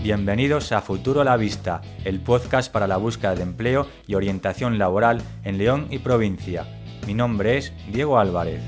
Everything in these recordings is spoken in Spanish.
Bienvenidos a Futuro a la Vista, el podcast para la búsqueda de empleo y orientación laboral en León y provincia. Mi nombre es Diego Álvarez.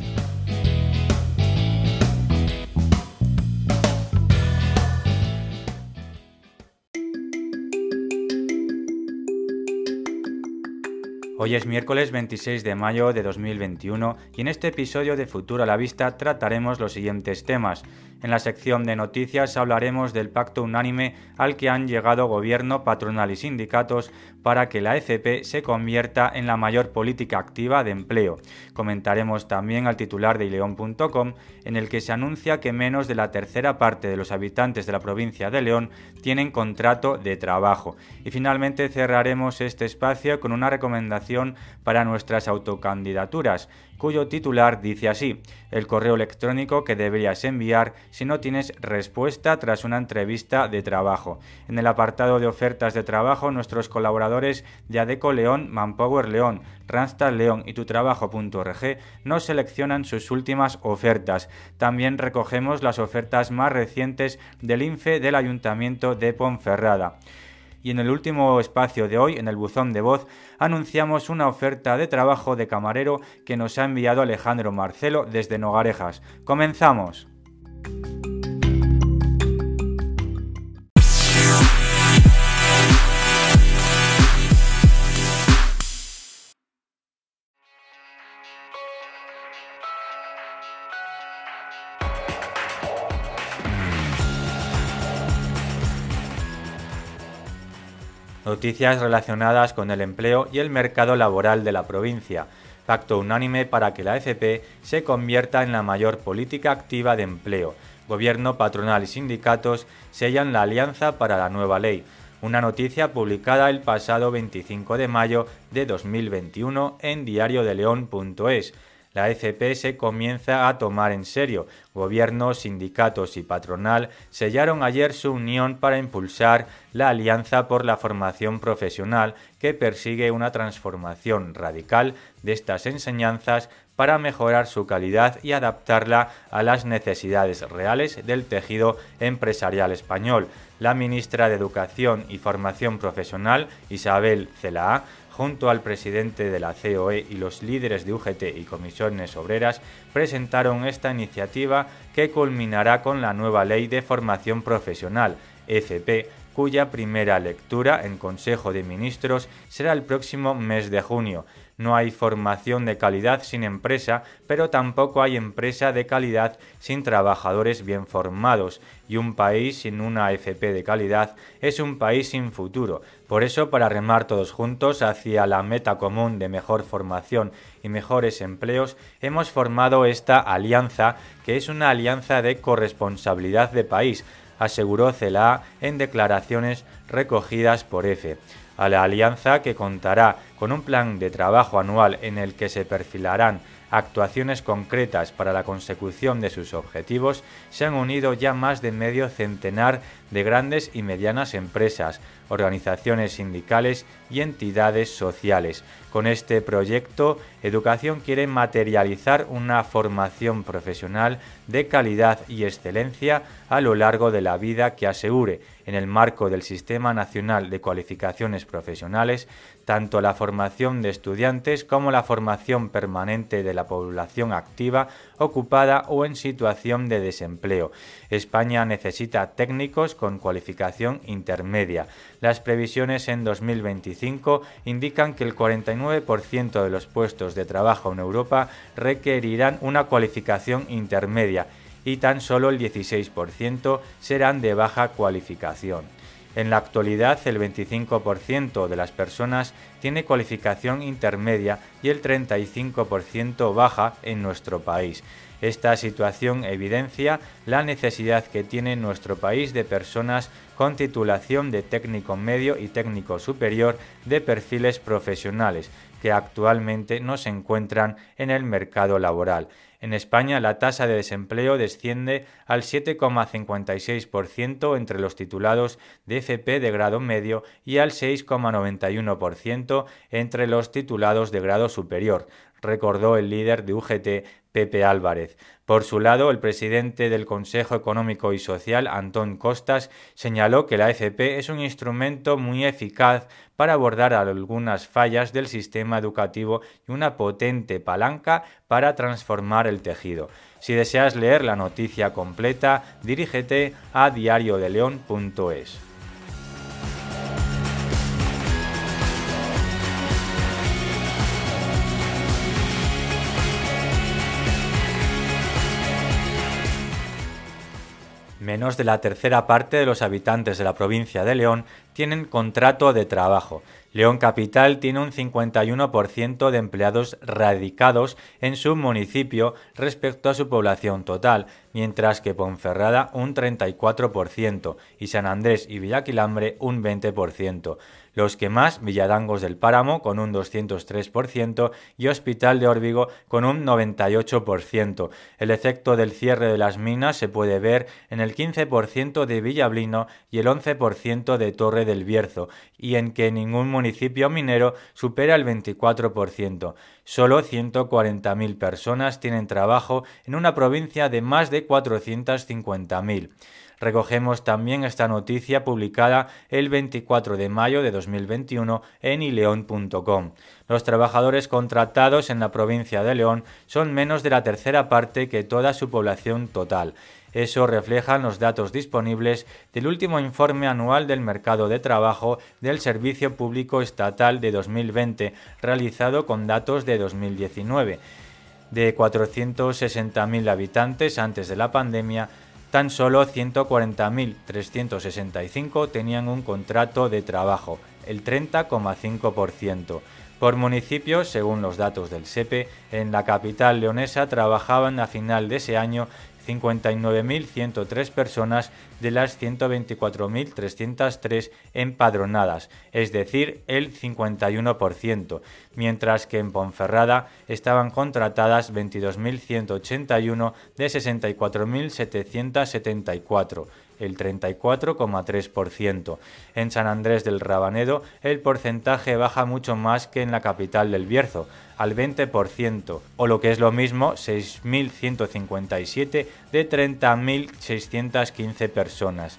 Hoy es miércoles 26 de mayo de 2021 y en este episodio de Futuro a la Vista trataremos los siguientes temas. En la sección de noticias hablaremos del pacto unánime al que han llegado gobierno, patronal y sindicatos para que la FP se convierta en la mayor política activa de empleo. Comentaremos también al titular de ileón.com en el que se anuncia que menos de la tercera parte de los habitantes de la provincia de León tienen contrato de trabajo. Y finalmente cerraremos este espacio con una recomendación para nuestras autocandidaturas cuyo titular dice así, el correo electrónico que deberías enviar si no tienes respuesta tras una entrevista de trabajo. En el apartado de ofertas de trabajo, nuestros colaboradores de Adeco León, Manpower León, Randstad León y tutrabajo.org nos seleccionan sus últimas ofertas. También recogemos las ofertas más recientes del INFE del Ayuntamiento de Ponferrada y en el último espacio de hoy, en el buzón de voz, anunciamos una oferta de trabajo de camarero que nos ha enviado Alejandro Marcelo desde Nogarejas. ¡Comenzamos! Noticias relacionadas con el empleo y el mercado laboral de la provincia. Pacto unánime para que la FP se convierta en la mayor política activa de empleo. Gobierno, patronal y sindicatos sellan la alianza para la nueva ley. Una noticia publicada el pasado 25 de mayo de 2021 en diariodeleón.es la FP se comienza a tomar en serio. Gobierno, sindicatos y patronal sellaron ayer su unión para impulsar la Alianza por la Formación Profesional que persigue una transformación radical de estas enseñanzas para mejorar su calidad y adaptarla a las necesidades reales del tejido empresarial español. La ministra de Educación y Formación Profesional, Isabel Celaá, junto al presidente de la COE y los líderes de UGT y comisiones obreras, presentaron esta iniciativa que culminará con la nueva Ley de Formación Profesional, FP, cuya primera lectura en Consejo de Ministros será el próximo mes de junio. No hay formación de calidad sin empresa, pero tampoco hay empresa de calidad sin trabajadores bien formados. Y un país sin una FP de calidad es un país sin futuro. Por eso, para remar todos juntos hacia la meta común de mejor formación y mejores empleos, hemos formado esta alianza, que es una alianza de corresponsabilidad de país, aseguró CELA en declaraciones recogidas por EFE a la alianza que contará con un plan de trabajo anual en el que se perfilarán actuaciones concretas para la consecución de sus objetivos, se han unido ya más de medio centenar de grandes y medianas empresas, organizaciones sindicales y entidades sociales. Con este proyecto, Educación quiere materializar una formación profesional de calidad y excelencia a lo largo de la vida que asegure, en el marco del Sistema Nacional de Cualificaciones Profesionales, tanto la formación de estudiantes como la formación permanente de la población activa, ocupada o en situación de desempleo. España necesita técnicos con cualificación intermedia. Las previsiones en 2025 indican que el 49% de los puestos de trabajo en Europa requerirán una cualificación intermedia y tan solo el 16% serán de baja cualificación. En la actualidad, el 25% de las personas tiene cualificación intermedia y el 35% baja en nuestro país. Esta situación evidencia la necesidad que tiene nuestro país de personas con titulación de técnico medio y técnico superior de perfiles profesionales que actualmente no se encuentran en el mercado laboral. En España la tasa de desempleo desciende al 7,56% entre los titulados de FP de grado medio y al 6,91% entre los titulados de grado superior, recordó el líder de UGT Pepe Álvarez. Por su lado, el presidente del Consejo Económico y Social, Antón Costas, señaló que la FP es un instrumento muy eficaz para abordar algunas fallas del sistema educativo y una potente palanca para transformar el tejido. Si deseas leer la noticia completa, dirígete a diariodeleon.es. Menos de la tercera parte de los habitantes de la provincia de León tienen contrato de trabajo. León Capital tiene un 51% de empleados radicados en su municipio respecto a su población total, mientras que Ponferrada un 34% y San Andrés y Villaquilambre un 20%. Los que más, Villadangos del Páramo con un 203% y Hospital de Órbigo con un 98%. El efecto del cierre de las minas se puede ver en el 15% de Villablino y el 11% de Torre del Bierzo, y en que ningún municipio minero supera el 24%. Solo 140.000 personas tienen trabajo en una provincia de más de 450.000. Recogemos también esta noticia publicada el 24 de mayo de 2021 en ileón.com. Los trabajadores contratados en la provincia de León son menos de la tercera parte que toda su población total. Eso reflejan los datos disponibles del último informe anual del mercado de trabajo del Servicio Público Estatal de 2020, realizado con datos de 2019. De 460.000 habitantes antes de la pandemia, tan solo 140.365 tenían un contrato de trabajo, el 30,5%. Por municipio, según los datos del SEPE, en la capital leonesa trabajaban a final de ese año 59.103 personas de las 124.303 empadronadas, es decir, el 51%, mientras que en Ponferrada estaban contratadas 22.181 de 64.774 el 34,3%. En San Andrés del Rabanedo el porcentaje baja mucho más que en la capital del Bierzo, al 20%, o lo que es lo mismo, 6.157 de 30.615 personas.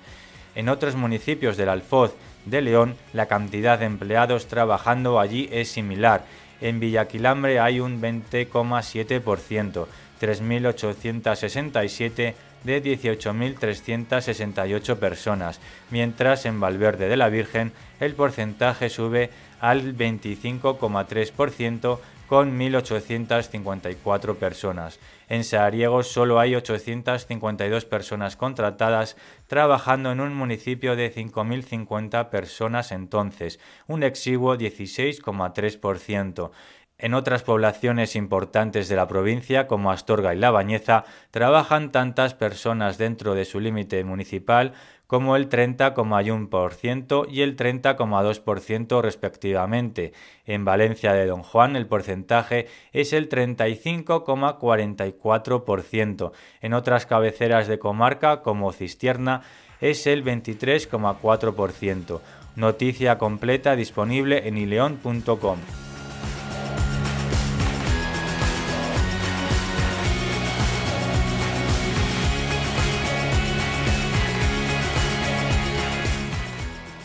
En otros municipios del Alfoz de León, la cantidad de empleados trabajando allí es similar. En Villaquilambre hay un 20,7%, 3.867 de 18.368 personas, mientras en Valverde de la Virgen el porcentaje sube al 25,3% con 1.854 personas. En Sahariegos solo hay 852 personas contratadas trabajando en un municipio de 5.050 personas entonces, un exiguo 16,3%. En otras poblaciones importantes de la provincia, como Astorga y La Bañeza, trabajan tantas personas dentro de su límite municipal como el 30,1% y el 30,2% respectivamente. En Valencia de Don Juan el porcentaje es el 35,44%. En otras cabeceras de comarca, como Cistierna, es el 23,4%. Noticia completa disponible en ileón.com.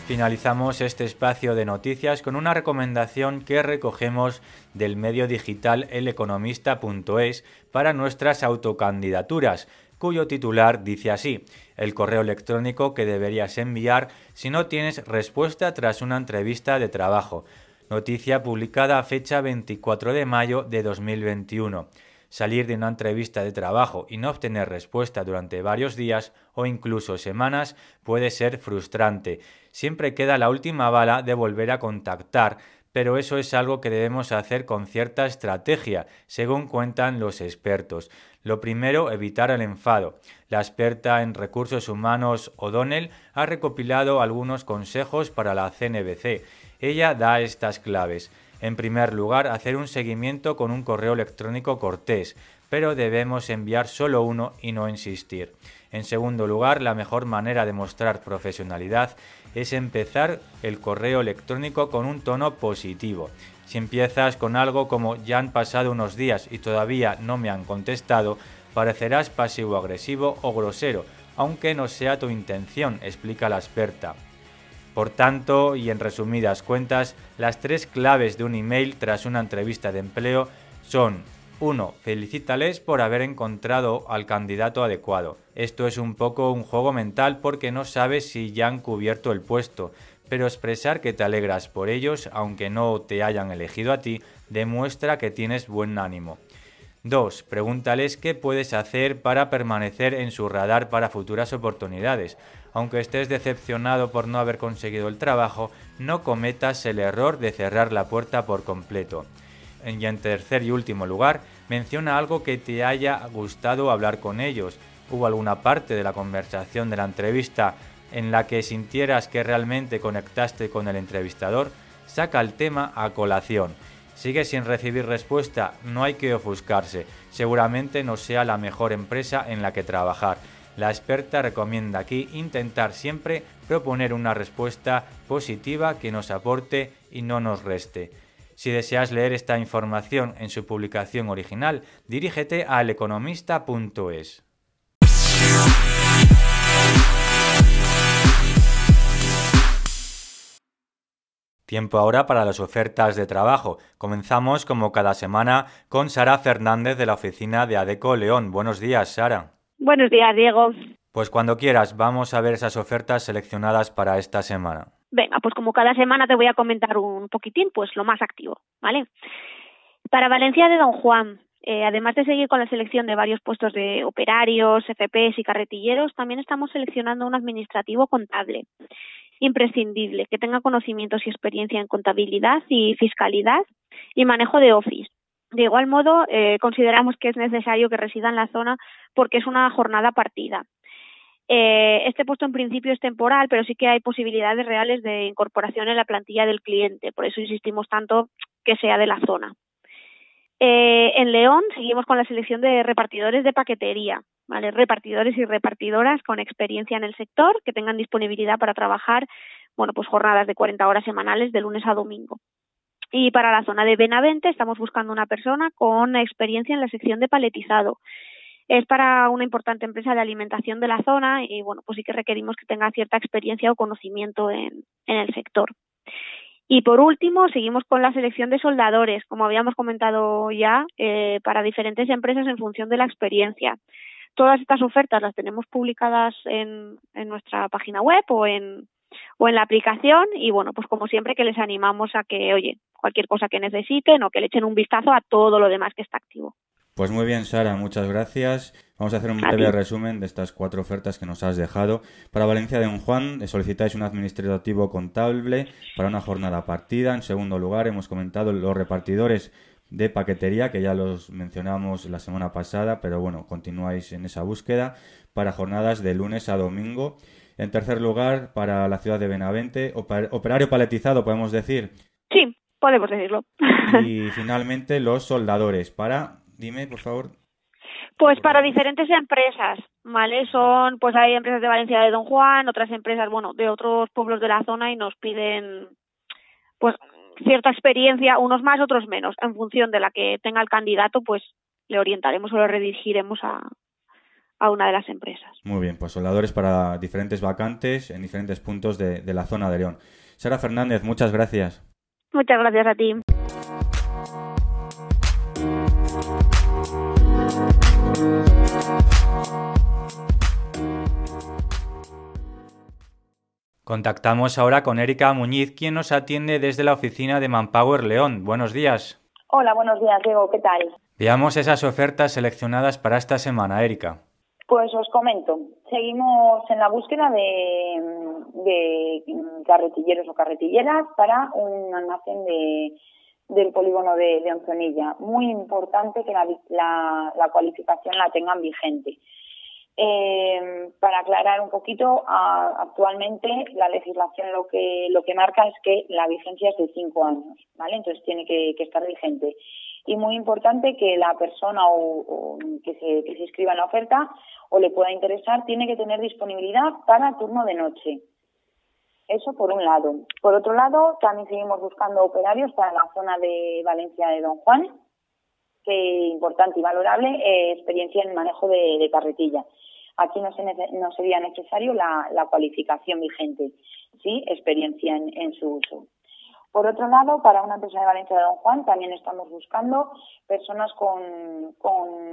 Finalizamos este espacio de noticias con una recomendación que recogemos del medio digital eleconomista.es para nuestras autocandidaturas, cuyo titular dice así, el correo electrónico que deberías enviar si no tienes respuesta tras una entrevista de trabajo. Noticia publicada fecha 24 de mayo de 2021 salir de una entrevista de trabajo y no obtener respuesta durante varios días o incluso semanas puede ser frustrante. Siempre queda la última bala de volver a contactar, pero eso es algo que debemos hacer con cierta estrategia, según cuentan los expertos. Lo primero, evitar el enfado. La experta en recursos humanos O'Donnell ha recopilado algunos consejos para la CNBC. Ella da estas claves. En primer lugar, hacer un seguimiento con un correo electrónico cortés, pero debemos enviar solo uno y no insistir. En segundo lugar, la mejor manera de mostrar profesionalidad es empezar el correo electrónico con un tono positivo. Si empiezas con algo como ya han pasado unos días y todavía no me han contestado, parecerás pasivo-agresivo o grosero, aunque no sea tu intención, explica la experta. Por tanto, y en resumidas cuentas, las tres claves de un email tras una entrevista de empleo son 1. Felicítales por haber encontrado al candidato adecuado. Esto es un poco un juego mental porque no sabes si ya han cubierto el puesto, pero expresar que te alegras por ellos, aunque no te hayan elegido a ti, demuestra que tienes buen ánimo. 2. Pregúntales qué puedes hacer para permanecer en su radar para futuras oportunidades. Aunque estés decepcionado por no haber conseguido el trabajo, no cometas el error de cerrar la puerta por completo. Y en tercer y último lugar, menciona algo que te haya gustado hablar con ellos. ¿Hubo alguna parte de la conversación de la entrevista en la que sintieras que realmente conectaste con el entrevistador? Saca el tema a colación. Sigue sin recibir respuesta, no hay que ofuscarse. Seguramente no sea la mejor empresa en la que trabajar. La experta recomienda aquí intentar siempre proponer una respuesta positiva que nos aporte y no nos reste. Si deseas leer esta información en su publicación original, dirígete a eleconomista.es. Tiempo ahora para las ofertas de trabajo. Comenzamos como cada semana con Sara Fernández de la oficina de Adeco León. Buenos días, Sara. Buenos días, Diego. Pues cuando quieras, vamos a ver esas ofertas seleccionadas para esta semana. Venga, pues como cada semana te voy a comentar un poquitín, pues lo más activo, ¿vale? Para Valencia de Don Juan, eh, además de seguir con la selección de varios puestos de operarios, FPs y carretilleros, también estamos seleccionando un administrativo contable imprescindible, que tenga conocimientos y experiencia en contabilidad y fiscalidad y manejo de Office. De igual modo, eh, consideramos que es necesario que resida en la zona porque es una jornada partida. Eh, este puesto en principio es temporal, pero sí que hay posibilidades reales de incorporación en la plantilla del cliente. Por eso insistimos tanto que sea de la zona. Eh, en León seguimos con la selección de repartidores de paquetería, ¿vale? Repartidores y repartidoras con experiencia en el sector que tengan disponibilidad para trabajar, bueno, pues jornadas de 40 horas semanales de lunes a domingo. Y para la zona de Benavente estamos buscando una persona con experiencia en la sección de paletizado es para una importante empresa de alimentación de la zona y bueno, pues sí que requerimos que tenga cierta experiencia o conocimiento en, en el sector. Y por último, seguimos con la selección de soldadores, como habíamos comentado ya, eh, para diferentes empresas en función de la experiencia. Todas estas ofertas las tenemos publicadas en, en nuestra página web o en, o en la aplicación y bueno, pues como siempre que les animamos a que, oye, cualquier cosa que necesiten o que le echen un vistazo a todo lo demás que está activo. Pues muy bien, Sara, muchas gracias. Vamos a hacer un breve resumen de estas cuatro ofertas que nos has dejado. Para Valencia de Don Juan, eh, solicitáis un administrativo contable para una jornada partida. En segundo lugar, hemos comentado los repartidores de paquetería, que ya los mencionamos la semana pasada, pero bueno, continuáis en esa búsqueda para jornadas de lunes a domingo. En tercer lugar, para la ciudad de Benavente, operario paletizado, podemos decir. Sí, podemos decirlo. Y finalmente, los soldadores para Dime, por favor. Pues para diferentes empresas, ¿vale? Son, pues hay empresas de Valencia de Don Juan, otras empresas, bueno, de otros pueblos de la zona y nos piden, pues, cierta experiencia, unos más, otros menos. En función de la que tenga el candidato, pues le orientaremos o lo redirigiremos a, a una de las empresas. Muy bien, pues soldadores para diferentes vacantes en diferentes puntos de, de la zona de León. Sara Fernández, muchas gracias. Muchas gracias a ti. Contactamos ahora con Erika Muñiz, quien nos atiende desde la oficina de Manpower León. Buenos días. Hola, buenos días, Diego. ¿Qué tal? Veamos esas ofertas seleccionadas para esta semana, Erika. Pues os comento. Seguimos en la búsqueda de, de carretilleros o carretilleras para un almacén de, del polígono de, de Muy importante que la, la cualificación la tengan vigente. Eh, para aclarar un poquito, actualmente la legislación lo que lo que marca es que la vigencia es de cinco años, ¿vale? Entonces tiene que, estar vigente. Y muy importante que la persona o, que, se, que se inscriba en la oferta o le pueda interesar tiene que tener disponibilidad para turno de noche. Eso por un lado. Por otro lado, también seguimos buscando operarios para la zona de Valencia de Don Juan, que importante y valorable, eh, experiencia en manejo de, carretilla. Aquí no, se no sería necesario la, cualificación vigente, sí, experiencia en su uso. Por otro lado, para una empresa de Valencia de Don Juan también estamos buscando personas con,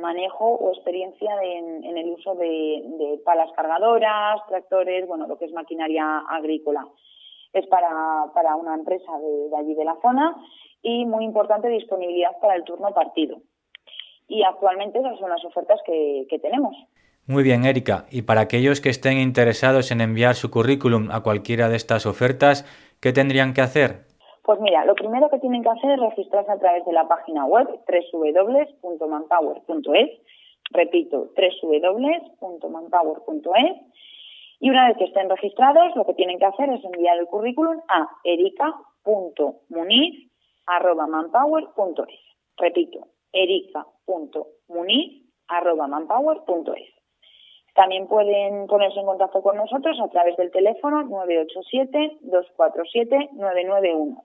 manejo o experiencia en, el uso de, palas cargadoras, tractores, bueno, lo que es maquinaria agrícola. Es para, para una empresa de, allí de la zona y muy importante disponibilidad para el turno partido. Y actualmente esas son las ofertas que, que tenemos. Muy bien, Erika. Y para aquellos que estén interesados en enviar su currículum a cualquiera de estas ofertas, ¿qué tendrían que hacer? Pues mira, lo primero que tienen que hacer es registrarse a través de la página web www.manpower.es. Repito, www.manpower.es. Y una vez que estén registrados, lo que tienen que hacer es enviar el currículum a erica.muniz.manpower.es. Repito, erica.muniz.manpower.es. También pueden ponerse en contacto con nosotros a través del teléfono 987-247-991.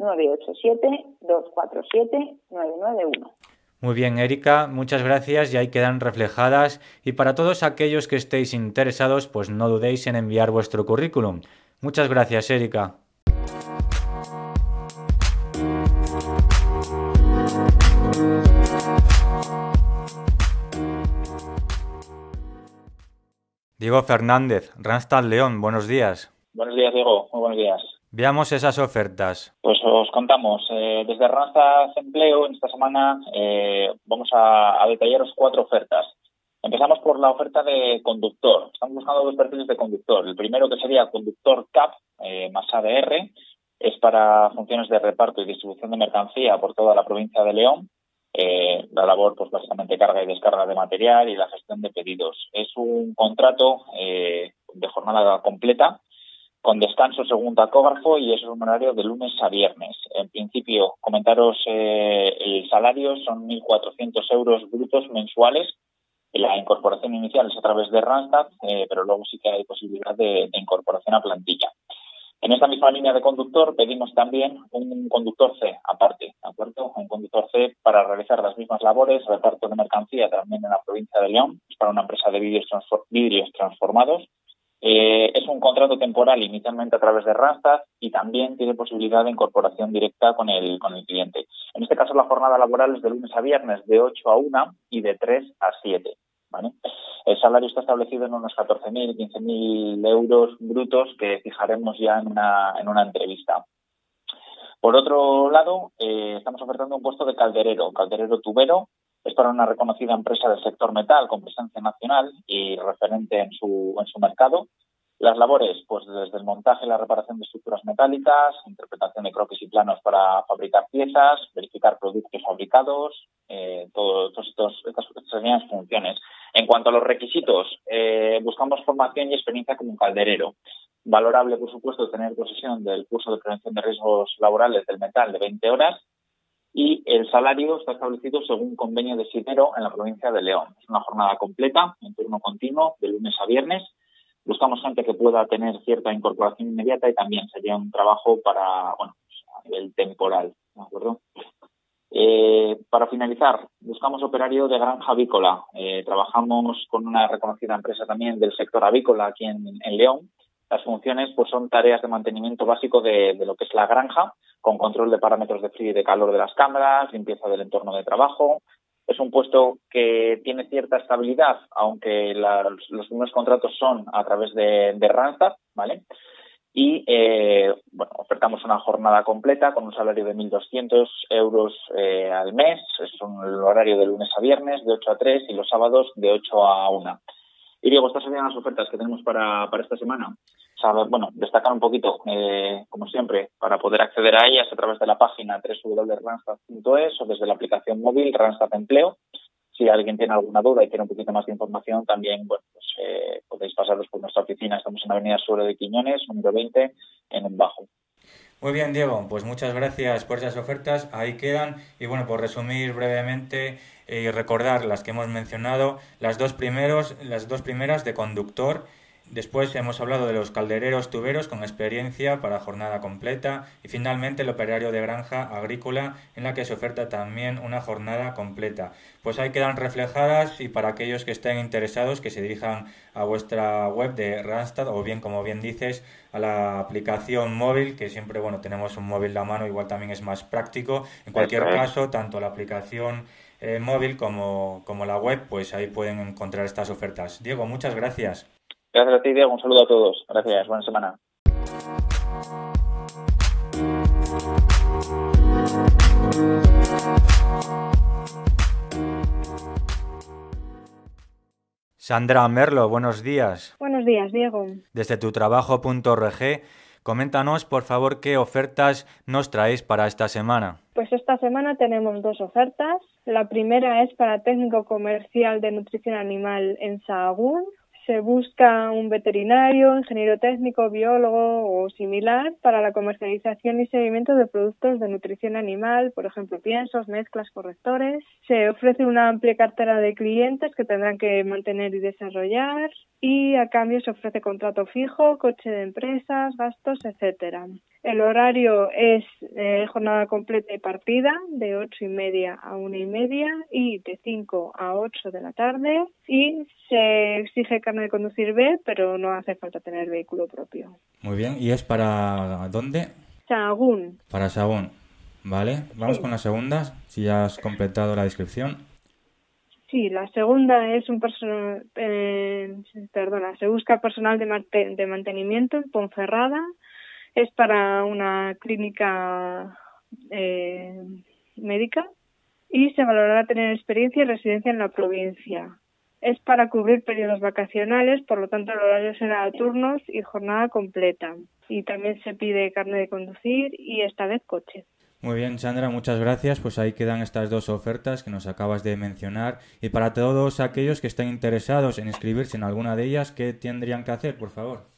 987-247-991. Muy bien, Erika, muchas gracias y ahí quedan reflejadas. Y para todos aquellos que estéis interesados, pues no dudéis en enviar vuestro currículum. Muchas gracias, Erika. Diego Fernández, Randstad León, buenos días. Buenos días, Diego. Muy buenos días. Veamos esas ofertas. Pues os contamos. Eh, desde Randstad Empleo, en esta semana eh, vamos a, detallaros cuatro ofertas. Empezamos por la oferta de conductor. Estamos buscando dos perfiles de conductor. El primero que sería conductor CAP eh, más ADR es para funciones de reparto y distribución de mercancía por toda la provincia de León. la labor, pues básicamente carga y descarga de material y la gestión de pedidos. Es un contrato de jornada completa con descanso según tacógrafo y es un horario de lunes a viernes. En principio, comentaros eh, el salario son 1.400 euros brutos mensuales. La incorporación inicial es a través de Randstad, eh, pero luego sí que hay posibilidad de, incorporación a plantilla. En esta misma línea de conductor pedimos también un conductor C aparte, ¿de acuerdo? Un conductor C para realizar las mismas labores, reparto de mercancía también en la provincia de León, para una empresa de vidrios transformados eh, es un contrato temporal inicialmente a través de Randstad y también tiene posibilidad de incorporación directa con el, con el cliente. En este caso, la jornada laboral es de lunes a viernes de 8 a 1 y de 3 a 7. El salario está establecido en unos 14.000, 15.000 euros brutos que fijaremos ya en una, en una entrevista. Por otro lado, eh, estamos ofertando un puesto de calderero, calderero tubero, para una reconocida empresa del sector metal con presencia nacional y referente en su, en su mercado. Las labores, pues desde el montaje y la reparación de estructuras metálicas, interpretación de croquis y planos para fabricar piezas, verificar productos fabricados, eh, todas estas, serían funciones. En cuanto a los requisitos, eh, buscamos formación y experiencia como un calderero. Valorable, por supuesto, tener posesión del curso de prevención de riesgos laborales del metal de 20 horas y el salario está establecido según convenio de Sidero en la provincia de León. Es una jornada completa, en turno continuo, de lunes a viernes. Buscamos gente que pueda tener cierta incorporación inmediata y también sería un trabajo para, bueno, a nivel temporal, ¿de acuerdo? Eh, para finalizar, buscamos operario de granja avícola. Eh, trabajamos con una reconocida empresa también del sector avícola aquí en León las funciones pues son tareas de mantenimiento básico de, lo que es la granja, con control de parámetros de frío y de calor de las cámaras, limpieza del entorno de trabajo. Es un puesto que tiene cierta estabilidad, aunque los primeros contratos son a través de, de Randstad, ¿vale? Y eh, bueno, ofertamos una jornada completa con un salario de 1.200 euros eh, al mes. Es un horario de lunes a viernes, de 8 a 3, y los sábados de 8 a 1. Y Diego, estas serían las ofertas que tenemos para, para esta semana. Bueno, destacar un poquito, eh, como siempre, para poder acceder a ellas a través de la página www.randstad.es o desde la aplicación móvil Randstad Empleo. Si alguien tiene alguna duda y quiere un poquito más de información, también bueno, pues, eh, podéis pasaros por nuestra oficina. Estamos en Avenida Sur de Quiñones, número 20, en un bajo. Muy bien, Diego, pues muchas gracias por esas ofertas. Ahí quedan. Y bueno, por resumir brevemente y recordar las que hemos mencionado, las dos, primeros, las dos primeras de conductor Después hemos hablado de los caldereros tuberos con experiencia para jornada completa y finalmente el operario de granja agrícola en la que se oferta también una jornada completa. Pues ahí quedan reflejadas y para aquellos que estén interesados que se dirijan a vuestra web de Randstad o bien como bien dices a la aplicación móvil que siempre bueno tenemos un móvil a mano igual también es más práctico. En cualquier caso tanto la aplicación eh, móvil como, como la web pues ahí pueden encontrar estas ofertas. Diego, muchas gracias. Gracias a ti, Diego. Un saludo a todos. Gracias. Buena semana. Sandra Merlo, buenos días. Buenos días, Diego. Desde tu trabajo.org, coméntanos por favor qué ofertas nos traéis para esta semana. Pues esta semana tenemos dos ofertas. La primera es para técnico comercial de nutrición animal en Sahagún se busca un veterinario, ingeniero técnico, biólogo o similar para la comercialización y seguimiento de productos de nutrición animal, por ejemplo, piensos, mezclas, correctores. Se ofrece una amplia cartera de clientes que tendrán que mantener y desarrollar y a cambio se ofrece contrato fijo, coche de empresas, gastos, etcétera. El horario es eh, jornada completa y partida de ocho y media a una y media y de 5 a 8 de la tarde y se exige carne de conducir B, pero no hace falta tener vehículo propio. Muy bien, ¿y es para dónde? Sahagún. Para Sahagún, vale. Vamos con la segunda, si ya has completado la descripción. Sí, la segunda es un personal, eh, perdona, se busca personal de, de mantenimiento en Ponferrada es para una clínica eh, médica y se valorará tener experiencia y residencia en la provincia. Es para cubrir periodos vacacionales, por lo tanto el horario será a turnos y jornada completa. Y también se pide carne de conducir y esta vez coche. Muy bien, Sandra, muchas gracias. Pues ahí quedan estas dos ofertas que nos acabas de mencionar. Y para todos aquellos que estén interesados en inscribirse en alguna de ellas, ¿qué tendrían que hacer, por favor?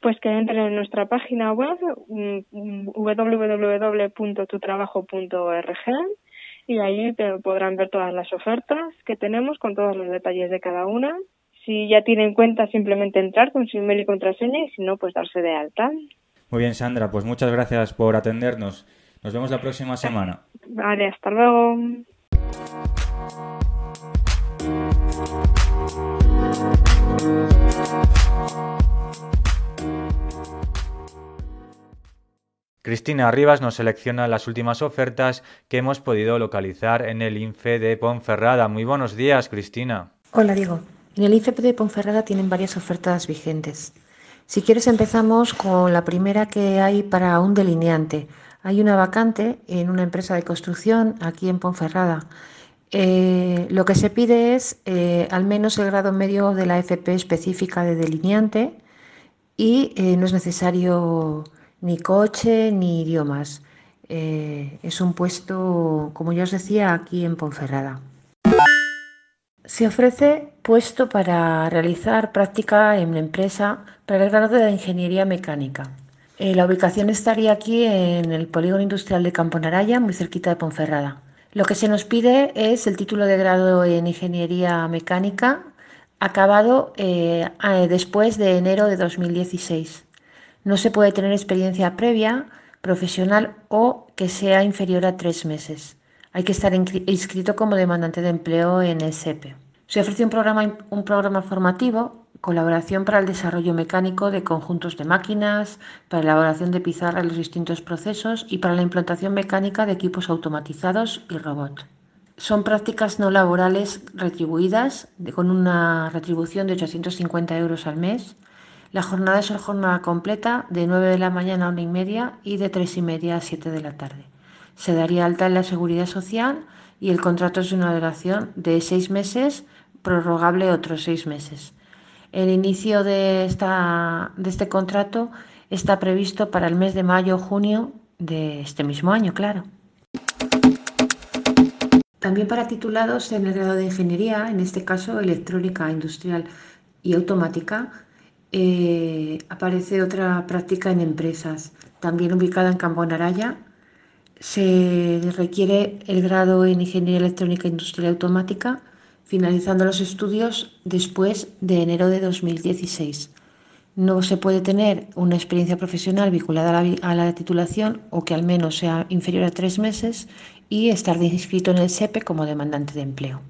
Pues que entren en nuestra página web mm, www.tutrabajo.org y ahí podrán ver todas las ofertas que tenemos con todos los detalles de cada una. Si ya tienen cuenta, simplemente entrar con su email y contraseña y si no, pues darse de alta. Muy bien, Sandra, pues muchas gracias por atendernos. Nos vemos la próxima semana. Vale, hasta luego. Cristina Rivas nos selecciona las últimas ofertas que hemos podido localizar en el INFE de Ponferrada. Muy buenos días, Cristina. Hola, Diego. En el INFE de Ponferrada tienen varias ofertas vigentes. Si quieres empezamos con la primera que hay para un delineante. Hay una vacante en una empresa de construcción aquí en Ponferrada. Eh, lo que se pide es eh, al menos el grado medio de la FP específica de delineante y eh, no es necesario ni coche ni idiomas. Eh, es un puesto, como ya os decía, aquí en Ponferrada. Se ofrece puesto para realizar práctica en empresa para el grado de ingeniería mecánica. Eh, la ubicación estaría aquí en el polígono industrial de Campo Naraya, muy cerquita de Ponferrada. Lo que se nos pide es el título de grado en ingeniería mecánica acabado eh, después de enero de 2016. No se puede tener experiencia previa, profesional o que sea inferior a tres meses. Hay que estar inscrito como demandante de empleo en SEPE. Se ofrece un programa, formativo, colaboración para el desarrollo mecánico de conjuntos de máquinas, para la elaboración de pizarra en los distintos procesos y para la implantación mecánica de equipos automatizados y robot. Son prácticas no laborales retribuidas con una retribución de 850 euros al mes la jornada es una jornada completa de 9 de la mañana a 1 y media y de 3 y media a 7 de la tarde. Se daría alta en la seguridad social y el contrato es una duración de 6 meses, prorrogable otros 6 meses. El inicio de este contrato está previsto para el mes de mayo o junio de este mismo año, claro. También para titulados en el grado de ingeniería, en este caso electrónica industrial y automática, eh, aparece otra práctica en empresas, también ubicada en Campo Naraya. Se requiere el grado en Ingeniería Electrónica Industrial Automática, finalizando los estudios después de enero de 2016. No se puede tener una experiencia profesional vinculada a la, a la, titulación o que al menos sea inferior a tres meses y estar inscrito en el SEPE como demandante de empleo.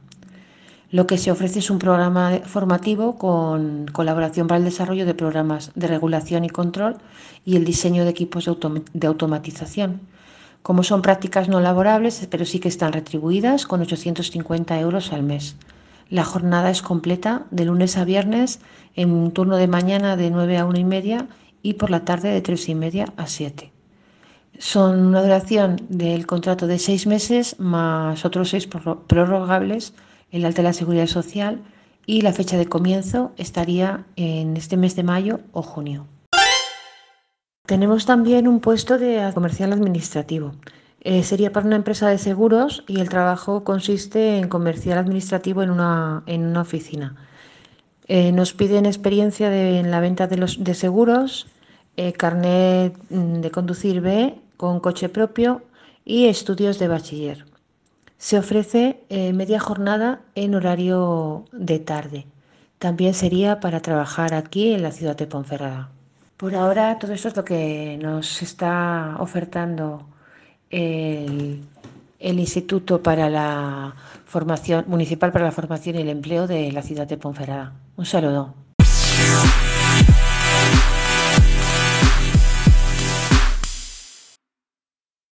Lo que se ofrece es un programa formativo con colaboración para el desarrollo de programas de regulación y control y el diseño de equipos de, autom de automatización. Como son prácticas no laborables, pero sí que están retribuidas con 850 euros al mes. La jornada es completa de lunes a viernes en un turno de mañana de 9 a 1 y media y por la tarde de 3 y media a 7. Son una duración del contrato de seis meses más otros seis prorrogables el alta de la seguridad social y la fecha de comienzo estaría en este mes de mayo o junio. Tenemos también un puesto de comercial administrativo. Eh, sería para una empresa de seguros y el trabajo consiste en comercial administrativo en una, en una oficina. Eh, nos piden experiencia en la venta de, los, de seguros, eh, carnet mm, de conducir B con coche propio y estudios de bachiller. Se ofrece eh, media jornada en horario de tarde. También sería para trabajar aquí en la ciudad de Ponferrada. Por ahora todo esto es lo que nos está ofertando el, el Instituto para la Formación Municipal para la Formación y el Empleo de la ciudad de Ponferrada. Un saludo.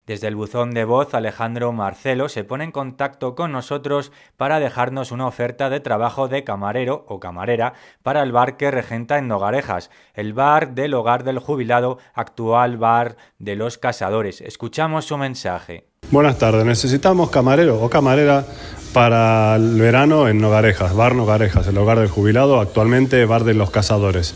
Desde el buzón de voz, Alejandro Marcelo se pone en contacto con nosotros para dejarnos una oferta de trabajo de camarero o camarera para el bar que regenta en Nogarejas, el bar del hogar del jubilado, actual bar de los casadores. Escuchamos su mensaje. Buenas tardes, necesitamos camarero o camarera para el verano en Nogarejas, Bar Nogarejas, el hogar del jubilado, actualmente Bar de los Cazadores.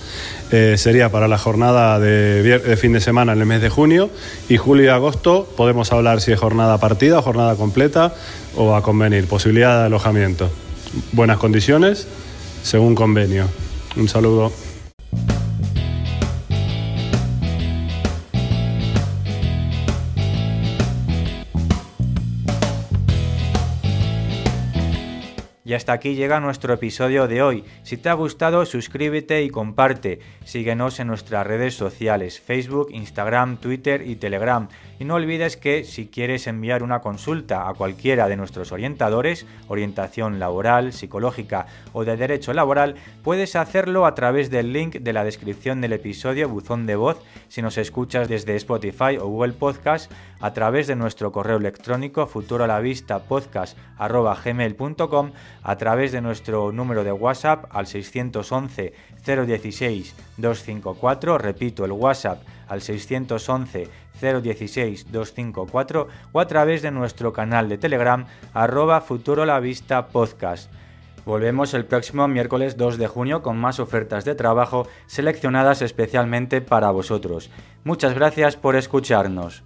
Eh, sería para la jornada de, de, fin de semana en el mes de junio y julio y agosto podemos hablar si es jornada partida, jornada completa o a convenir, posibilidad de alojamiento. Buenas condiciones según convenio. Un saludo. Hasta aquí llega nuestro episodio de hoy. Si te ha gustado, suscríbete y comparte. Síguenos en nuestras redes sociales, Facebook, Instagram, Twitter y Telegram. Y no olvides que si quieres enviar una consulta a cualquiera de nuestros orientadores, orientación laboral, psicológica o de derecho laboral, puedes hacerlo a través del link de la descripción del episodio Buzón de Voz si nos escuchas desde Spotify o Google Podcast, a través de nuestro correo electrónico futurolavistapodcast.gmail.com, a través de nuestro número de WhatsApp al 611 016 254, repito el WhatsApp al 611 016 254 o a través de nuestro canal de Telegram arroba Futuro La Vista Podcast. Volvemos el próximo miércoles 2 de junio con más ofertas de trabajo seleccionadas especialmente para vosotros. Muchas gracias por escucharnos.